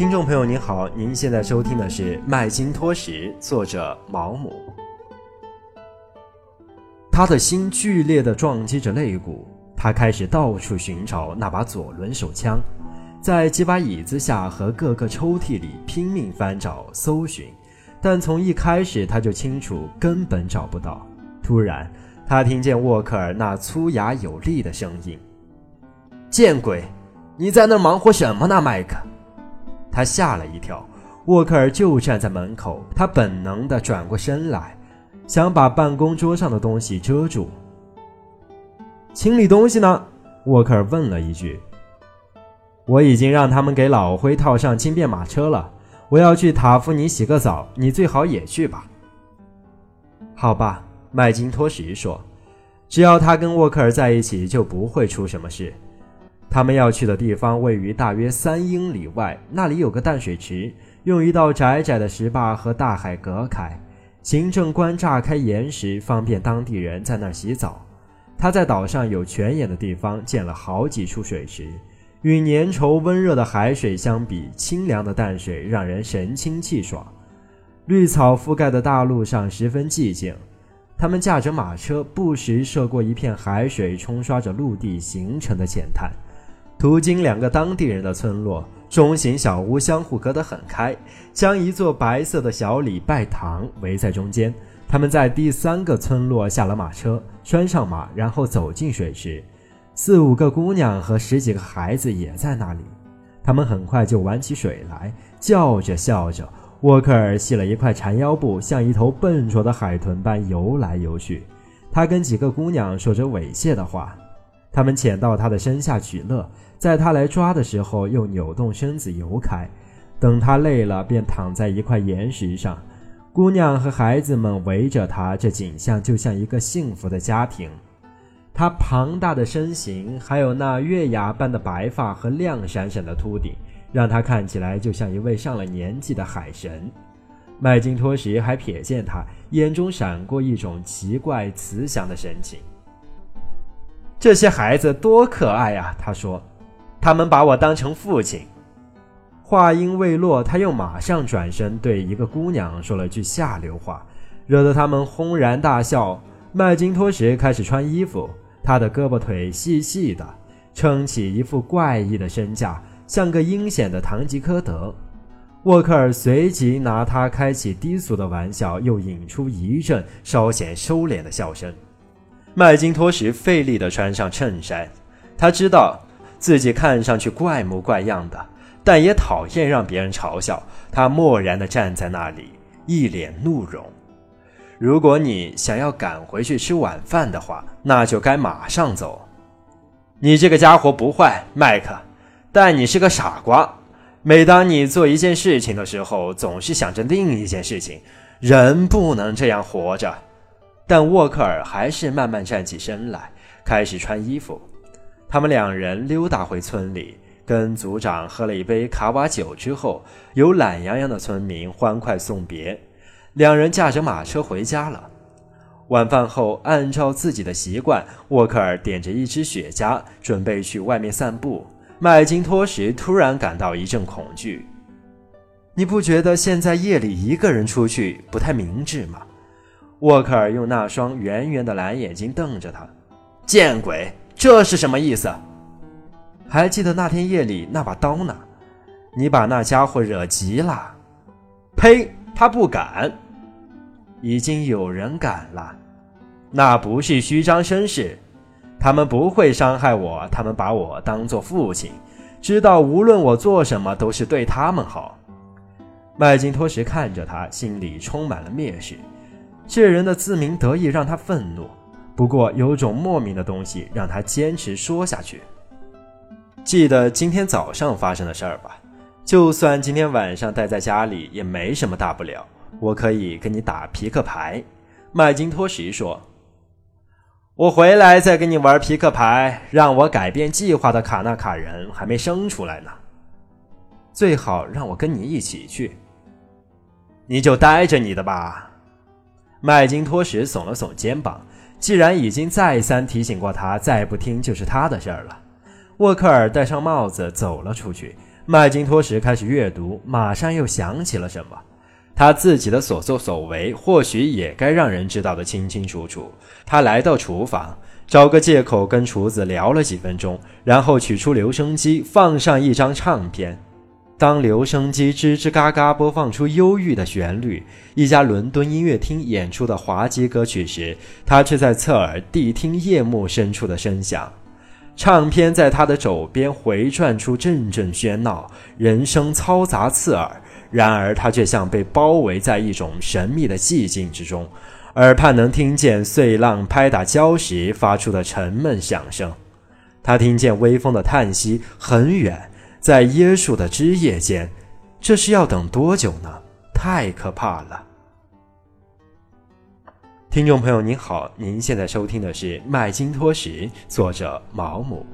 听众朋友您好，您现在收听的是《麦金托什》，作者毛姆。他的心剧烈的撞击着肋骨，他开始到处寻找那把左轮手枪，在几把椅子下和各个抽屉里拼命翻找搜寻，但从一开始他就清楚根本找不到。突然，他听见沃克尔那粗哑有力的声音：“见鬼！你在那忙活什么呢，麦克？”他吓了一跳，沃克尔就站在门口。他本能地转过身来，想把办公桌上的东西遮住。清理东西呢？沃克尔问了一句。我已经让他们给老灰套上轻便马车了。我要去塔夫尼洗个澡，你最好也去吧。好吧，麦金托什说，只要他跟沃克尔在一起，就不会出什么事。他们要去的地方位于大约三英里外，那里有个淡水池，用一道窄窄的石坝和大海隔开。行政官炸开岩石，方便当地人在那儿洗澡。他在岛上有泉眼的地方建了好几处水池，与粘稠温热的海水相比，清凉的淡水让人神清气爽。绿草覆盖的大路上十分寂静。他们驾着马车，不时涉过一片海水冲刷着陆地形成的浅滩。途经两个当地人的村落，中型小屋相互隔得很开，将一座白色的小礼拜堂围在中间。他们在第三个村落下了马车，拴上马，然后走进水池。四五个姑娘和十几个孩子也在那里。他们很快就玩起水来，叫着笑着。沃克尔系了一块缠腰布，像一头笨拙的海豚般游来游去。他跟几个姑娘说着猥亵的话。他们潜到他的身下取乐，在他来抓的时候又扭动身子游开，等他累了便躺在一块岩石上。姑娘和孩子们围着他，这景象就像一个幸福的家庭。他庞大的身形，还有那月牙般的白发和亮闪闪的秃顶，让他看起来就像一位上了年纪的海神。麦金托什还瞥见他眼中闪过一种奇怪慈祥的神情。这些孩子多可爱啊！他说：“他们把我当成父亲。”话音未落，他又马上转身对一个姑娘说了句下流话，惹得他们轰然大笑。麦金托什开始穿衣服，他的胳膊腿细细的，撑起一副怪异的身架，像个阴险的堂吉诃德。沃克尔随即拿他开起低俗的玩笑，又引出一阵稍显收敛的笑声。麦金托什费力地穿上衬衫，他知道自己看上去怪模怪样的，但也讨厌让别人嘲笑。他漠然地站在那里，一脸怒容。如果你想要赶回去吃晚饭的话，那就该马上走。你这个家伙不坏，麦克，但你是个傻瓜。每当你做一件事情的时候，总是想着另一件事情。人不能这样活着。但沃克尔还是慢慢站起身来，开始穿衣服。他们两人溜达回村里，跟族长喝了一杯卡瓦酒之后，有懒洋洋的村民欢快送别。两人驾着马车回家了。晚饭后，按照自己的习惯，沃克尔点着一支雪茄，准备去外面散步。麦金托什突然感到一阵恐惧。你不觉得现在夜里一个人出去不太明智吗？沃克尔用那双圆圆的蓝眼睛瞪着他，见鬼，这是什么意思？还记得那天夜里那把刀呢？你把那家伙惹急了。呸！他不敢。已经有人敢了。那不是虚张声势。他们不会伤害我。他们把我当做父亲，知道无论我做什么都是对他们好。麦金托什看着他，心里充满了蔑视。这人的自鸣得意让他愤怒，不过有种莫名的东西让他坚持说下去。记得今天早上发生的事儿吧？就算今天晚上待在家里也没什么大不了，我可以跟你打皮克牌。麦金托什说：“我回来再跟你玩皮克牌。让我改变计划的卡纳卡人还没生出来呢。最好让我跟你一起去。你就待着你的吧。”麦金托什耸了耸肩膀，既然已经再三提醒过他，再不听就是他的事儿了。沃克尔戴上帽子走了出去，麦金托什开始阅读，马上又想起了什么。他自己的所作所为，或许也该让人知道的清清楚楚。他来到厨房，找个借口跟厨子聊了几分钟，然后取出留声机，放上一张唱片。当留声机吱吱嘎嘎播放出忧郁的旋律，一家伦敦音乐厅演出的滑稽歌曲时，他却在侧耳谛听夜幕深处的声响。唱片在他的肘边回转出阵阵喧闹，人声嘈杂刺耳。然而他却像被包围在一种神秘的寂静之中，耳畔能听见碎浪拍打礁石发出的沉闷响声。他听见微风的叹息，很远。在椰树的枝叶间，这是要等多久呢？太可怕了！听众朋友您好，您现在收听的是《麦金托什》，作者毛姆。